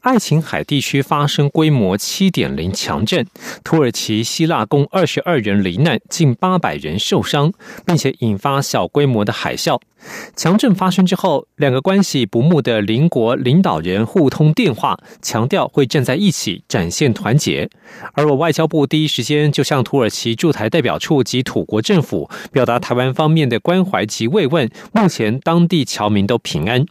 爱琴海地区发生规模七点零强震，土耳其、希腊共二十二人罹难，近八百人受伤，并且引发小规模的海啸。强震发生之后，两个关系不睦的邻国领导人互通电话，强调会站在一起，展现团结。而我外交部第一时间就向土耳其驻台代表处及土国政府表达台湾方面的关怀及慰问，目前当地侨民都平安。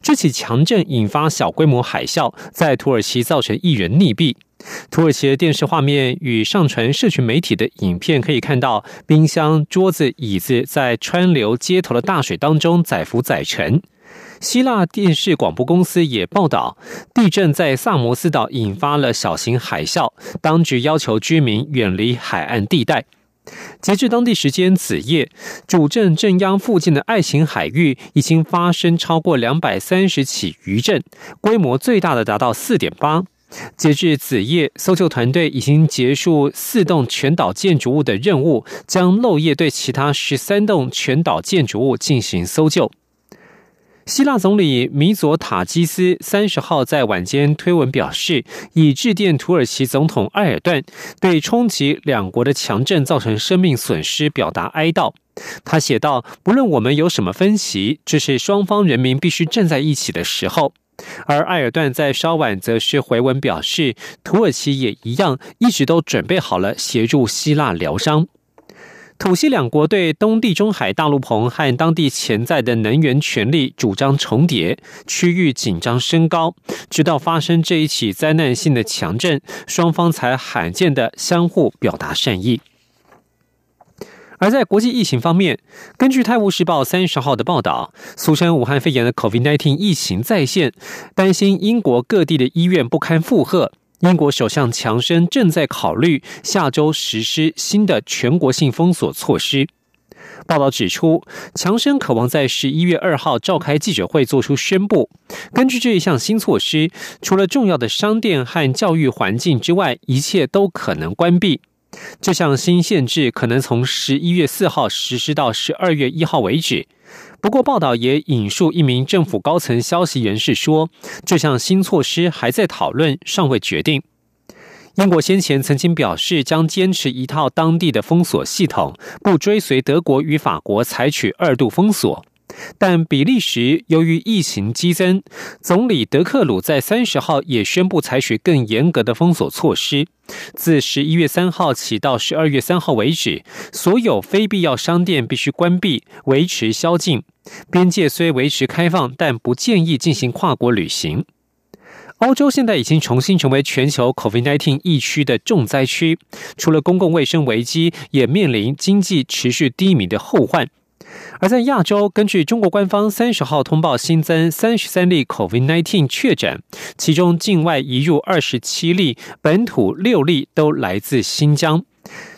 这起强震引发小规模海啸，在土耳其造成一人溺毙。土耳其的电视画面与上传社群媒体的影片可以看到，冰箱、桌子、椅子在川流街头的大水当中载浮载沉。希腊电视广播公司也报道，地震在萨摩斯岛引发了小型海啸，当局要求居民远离海岸地带。截至当地时间子夜，主镇镇央附近的爱琴海域已经发生超过两百三十起余震，规模最大的达到四点八。截至子夜，搜救团队已经结束四栋全岛建筑物的任务，将漏夜对其他十三栋全岛建筑物进行搜救。希腊总理米佐塔基斯三十号在晚间推文表示，已致电土耳其总统埃尔顿，对冲击两国的强震造成生命损失表达哀悼。他写道：“不论我们有什么分歧，这是双方人民必须站在一起的时候。”而埃尔顿在稍晚则是回文表示，土耳其也一样，一直都准备好了协助希腊疗伤。土西两国对东地中海大陆棚和当地潜在的能源权利主张重叠，区域紧张升高，直到发生这一起灾难性的强震，双方才罕见的相互表达善意。而在国际疫情方面，根据《泰晤士报》三十号的报道，俗称武汉肺炎的 COVID-19 疫情再现，担心英国各地的医院不堪负荷。英国首相强生正在考虑下周实施新的全国性封锁措施。报道指出，强生渴望在十一月二号召开记者会做出宣布。根据这一项新措施，除了重要的商店和教育环境之外，一切都可能关闭。这项新限制可能从十一月四号实施到十二月一号为止。不过，报道也引述一名政府高层消息人士说，这项新措施还在讨论，尚未决定。英国先前曾经表示将坚持一套当地的封锁系统，不追随德国与法国采取二度封锁。但比利时由于疫情激增，总理德克鲁在三十号也宣布采取更严格的封锁措施。自十一月三号起到十二月三号为止，所有非必要商店必须关闭，维持宵禁。边界虽维持开放，但不建议进行跨国旅行。欧洲现在已经重新成为全球 COVID-19 疫区的重灾区，除了公共卫生危机，也面临经济持续低迷的后患。而在亚洲，根据中国官方三十号通报，新增三十三例 COVID-19 确诊，其中境外移入二十七例，本土六例都来自新疆。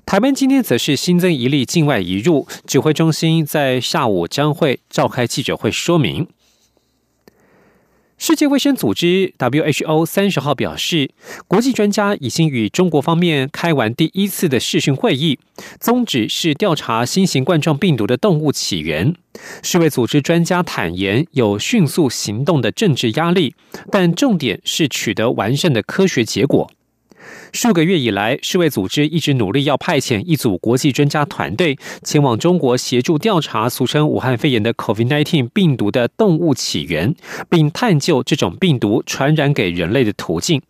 台湾今天则是新增一例境外移入，指挥中心在下午将会召开记者会说明。世界卫生组织 （WHO） 三十号表示，国际专家已经与中国方面开完第一次的视讯会议，宗旨是调查新型冠状病毒的动物起源。世卫组织专家坦言，有迅速行动的政治压力，但重点是取得完善的科学结果。数个月以来，世卫组织一直努力要派遣一组国际专家团队前往中国协助调查俗称武汉肺炎的 COVID-19 病毒的动物起源，并探究这种病毒传染给人类的途径。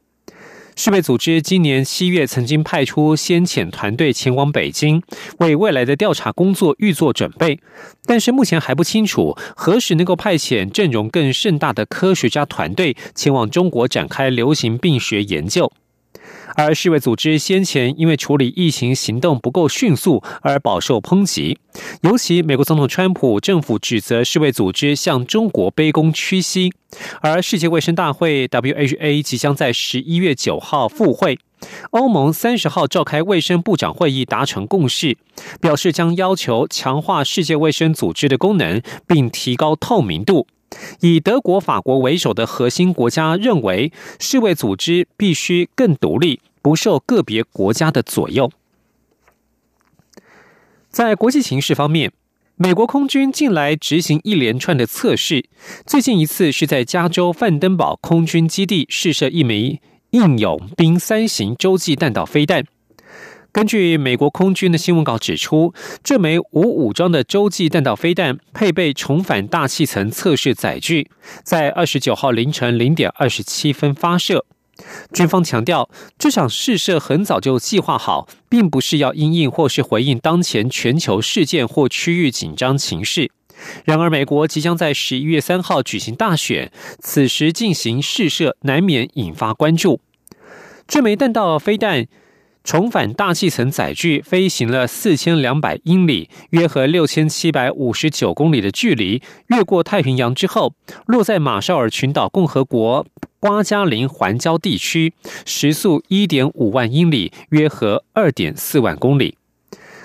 世卫组织今年七月曾经派出先遣团队前往北京，为未来的调查工作预做准备，但是目前还不清楚何时能够派遣阵容更盛大的科学家团队前往中国展开流行病学研究。而世卫组织先前因为处理疫情行动不够迅速而饱受抨击，尤其美国总统川普政府指责世卫组织向中国卑躬屈膝。而世界卫生大会 （WHA） 即将在十一月九号复会，欧盟三十号召开卫生部长会议，达成共识，表示将要求强化世界卫生组织的功能，并提高透明度。以德国、法国为首的核心国家认为，世卫组织必须更独立，不受个别国家的左右。在国际形势方面。美国空军近来执行一连串的测试，最近一次是在加州范登堡空军基地试射一枚印勇兵三型洲际弹道飞弹。根据美国空军的新闻稿指出，这枚无武装的洲际弹道飞弹配备重返大气层测试载具，在二十九号凌晨零点二十七分发射。军方强调，这场试射很早就计划好，并不是要因应或是回应当前全球事件或区域紧张情势。然而，美国即将在十一月三号举行大选，此时进行试射，难免引发关注。这枚弹道飞弹。重返大气层载具飞行了四千两百英里，约合六千七百五十九公里的距离，越过太平洋之后，落在马绍尔群岛共和国瓜加林环礁地区，时速一点五万英里，约合二点四万公里。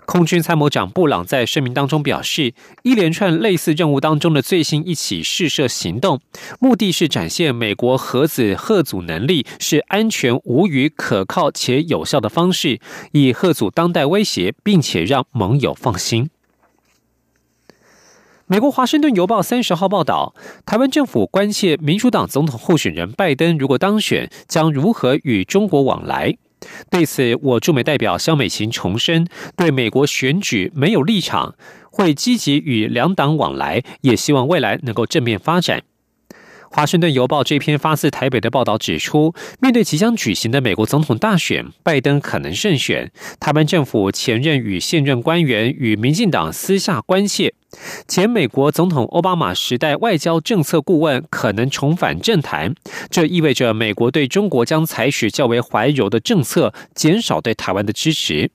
空军参谋长布朗在声明当中表示，一连串类似任务当中的最新一起试射行动，目的是展现美国核子核阻能力是安全、无虞、可靠且有效的方式，以核阻当代威胁，并且让盟友放心。美国《华盛顿邮报》三十号报道，台湾政府关切民主党总统候选人拜登如果当选，将如何与中国往来。对此，我驻美代表肖美琴重申，对美国选举没有立场，会积极与两党往来，也希望未来能够正面发展。华盛顿邮报这篇发自台北的报道指出，面对即将举行的美国总统大选，拜登可能胜选。台湾政府前任与现任官员与民进党私下关切，前美国总统奥巴马时代外交政策顾问可能重返政坛，这意味着美国对中国将采取较为怀柔的政策，减少对台湾的支持。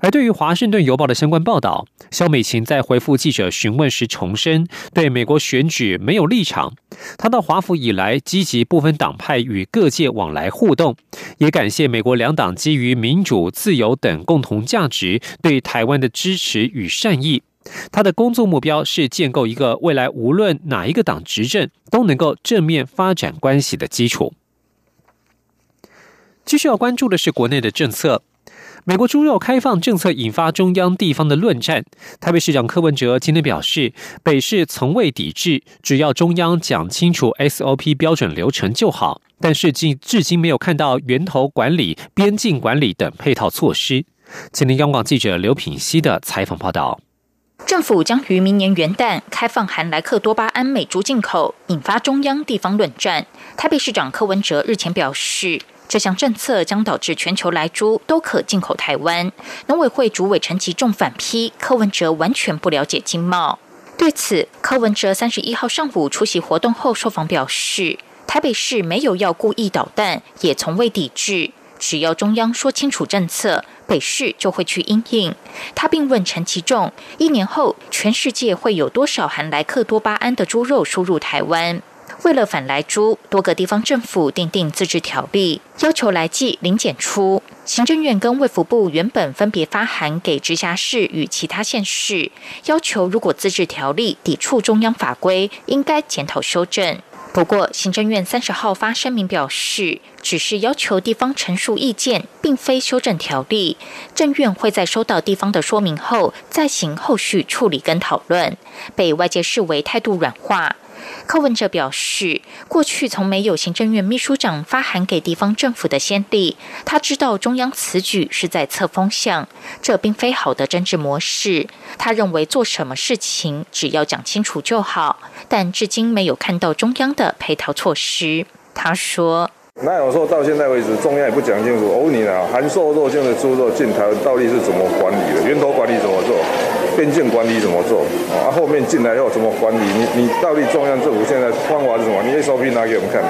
而对于《华盛顿邮报》的相关报道，肖美琴在回复记者询问时重申，对美国选举没有立场。他到华府以来，积极部分党派与各界往来互动，也感谢美国两党基于民主、自由等共同价值对台湾的支持与善意。他的工作目标是建构一个未来无论哪一个党执政都能够正面发展关系的基础。继续要关注的是国内的政策。美国猪肉开放政策引发中央地方的论战。台北市长柯文哲今天表示，北市从未抵制，只要中央讲清楚 SOP 标准流程就好。但是，至至今没有看到源头管理、边境管理等配套措施。今天，央广记者刘品熙的采访报道：政府将于明年元旦开放含莱克多巴胺美猪进口，引发中央地方论战。台北市长柯文哲日前表示。这项政策将导致全球来猪都可进口台湾。农委会主委陈吉仲反批柯文哲完全不了解经贸。对此，柯文哲三十一号上午出席活动后受访表示，台北市没有要故意捣蛋，也从未抵制，只要中央说清楚政策，北市就会去应应。他并问陈其仲，一年后全世界会有多少含莱克多巴胺的猪肉输入台湾？为了反来猪，多个地方政府订定自治条例，要求来记零检出。行政院跟卫福部原本分别发函给直辖市与其他县市，要求如果自治条例抵触中央法规，应该检讨修正。不过，行政院三十号发声明表示，只是要求地方陈述意见，并非修正条例。政院会在收到地方的说明后，再行后续处理跟讨论，被外界视为态度软化。柯文哲表示，过去从没有行政院秘书长发函给地方政府的先例。他知道中央此举是在测风向，这并非好的政治模式。他认为做什么事情只要讲清楚就好，但至今没有看到中央的配套措施。他说：“那有说到现在为止，中央也不讲清楚。我问你啊，含瘦肉性的猪肉进台到底是怎么管理的？源头管理怎么做？”边境管理怎么做？啊，后面进来要怎么管理？你你到底中央政府现在方法是什么？你 SOP 拿给我们看，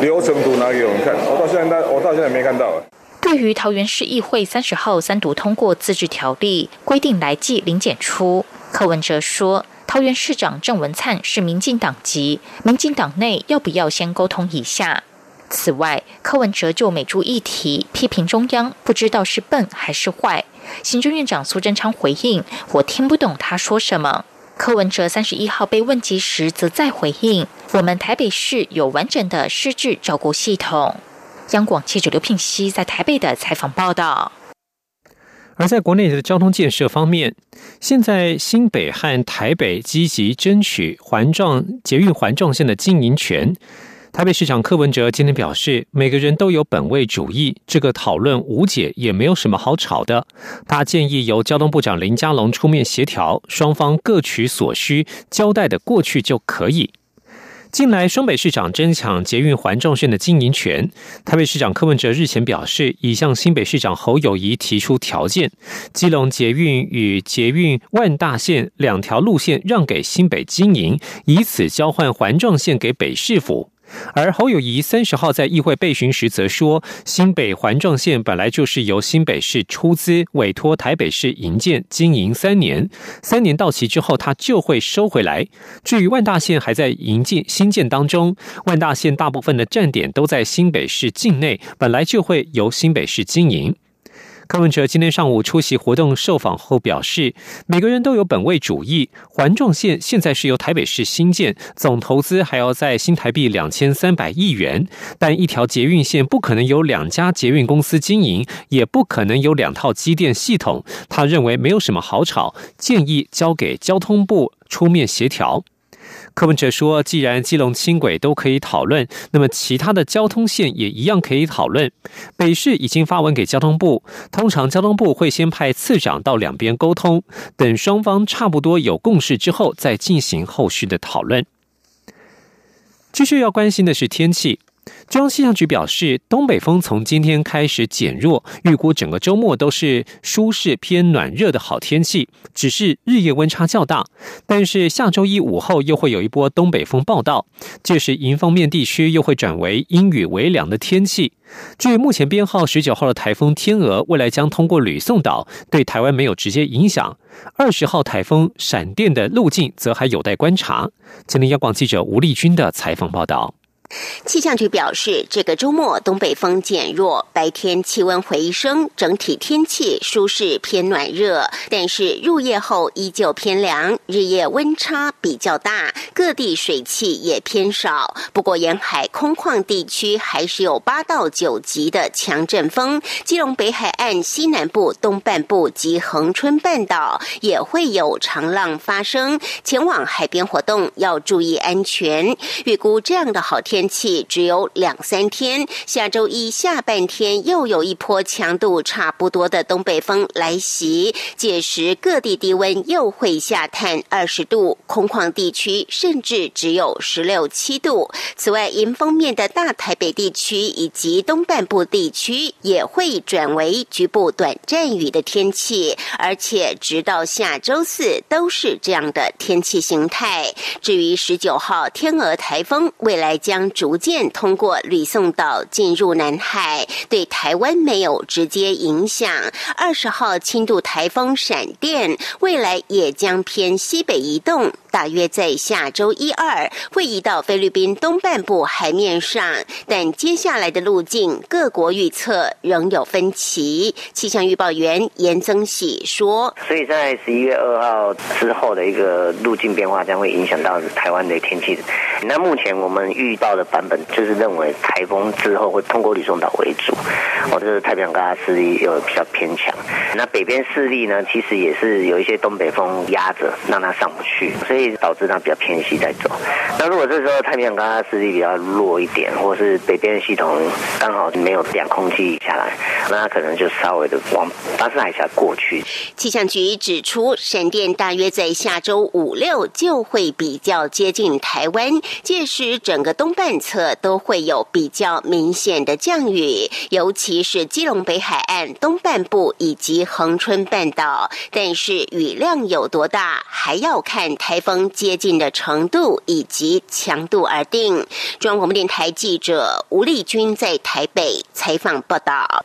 流程图拿给我们看。我到现在，我到现在没看到。对于桃园市议会三十号三读通过自治条例，规定来记零检出，柯文哲说，桃园市长郑文灿是民进党籍，民进党内要不要先沟通一下？此外，柯文哲就美猪议题批评中央不知道是笨还是坏。行政院长苏贞昌回应：“我听不懂他说什么。”柯文哲三十一号被问及时，则再回应：“我们台北市有完整的失智照顾系统。”央广记者刘聘熙在台北的采访报道。而在国内的交通建设方面，现在新北和台北积极争取环状捷运环状线的经营权。台北市长柯文哲今天表示，每个人都有本位主义，这个讨论无解，也没有什么好吵的。他建议由交通部长林佳龙出面协调，双方各取所需，交代的过去就可以。近来，双北市长争抢捷运环状线的经营权。台北市长柯文哲日前表示，已向新北市长侯友谊提出条件，基隆捷运与捷运万大线两条路线让给新北经营，以此交换环状线给北市府。而侯友谊三十号在议会备询时则说，新北环状线本来就是由新北市出资委托台北市营建经营三年，三年到期之后他就会收回来。至于万大线还在营建新建当中，万大线大部分的站点都在新北市境内，本来就会由新北市经营。柯文哲今天上午出席活动受访后表示，每个人都有本位主义。环状线现在是由台北市新建，总投资还要在新台币两千三百亿元。但一条捷运线不可能有两家捷运公司经营，也不可能有两套机电系统。他认为没有什么好吵，建议交给交通部出面协调。柯文哲说：“既然基隆轻轨都可以讨论，那么其他的交通线也一样可以讨论。北市已经发文给交通部，通常交通部会先派次长到两边沟通，等双方差不多有共识之后，再进行后续的讨论。继续要关心的是天气。”中央气象局表示，东北风从今天开始减弱，预估整个周末都是舒适偏暖热的好天气，只是日夜温差较大。但是下周一午后又会有一波东北风报道，届时迎风面地区又会转为阴雨微凉的天气。据目前编号十九号的台风天鹅，未来将通过吕宋岛，对台湾没有直接影响。二十号台风闪电的路径则还有待观察。今天央广记者吴丽君的采访报道。气象局表示，这个周末东北风减弱，白天气温回升，整体天气舒适偏暖热。但是入夜后依旧偏凉，日夜温差比较大，各地水汽也偏少。不过沿海空旷地区还是有八到九级的强阵风，基隆北海岸西南部、东半部及恒春半岛也会有长浪发生，前往海边活动要注意安全。预估这样的好天。气只有两三天，下周一下半天又有一波强度差不多的东北风来袭，届时各地低温又会下探二十度，空旷地区甚至只有十六七度。此外，迎风面的大台北地区以及东半部地区也会转为局部短暂雨的天气，而且直到下周四都是这样的天气形态。至于十九号天鹅台风，未来将逐渐通过吕宋岛进入南海，对台湾没有直接影响。二十号轻度台风闪电，未来也将偏西北移动。大约在下周一二会移到菲律宾东半部海面上，但接下来的路径各国预测仍有分歧。气象预报员严增喜说：“所以在十一月二号之后的一个路径变化将会影响到台湾的天气。那目前我们遇到的版本就是认为台风之后会通过吕宋岛为主，哦，就是太平洋高压势力又比较偏强。那北边势力呢，其实也是有一些东北风压着，让它上不去，所以。”导致它比较偏西在走。那如果这时候太平洋高压势力比较弱一点，或是北边系统刚好没有两空气下来，那它可能就稍微的往巴士海峡过去。气象局指出，闪电大约在下周五六就会比较接近台湾，届时整个东半侧都会有比较明显的降雨，尤其是基隆北海岸东半部以及恒春半岛。但是雨量有多大，还要看台风。接近的程度以及强度而定。中央广播电台记者吴丽君在台北采访报道。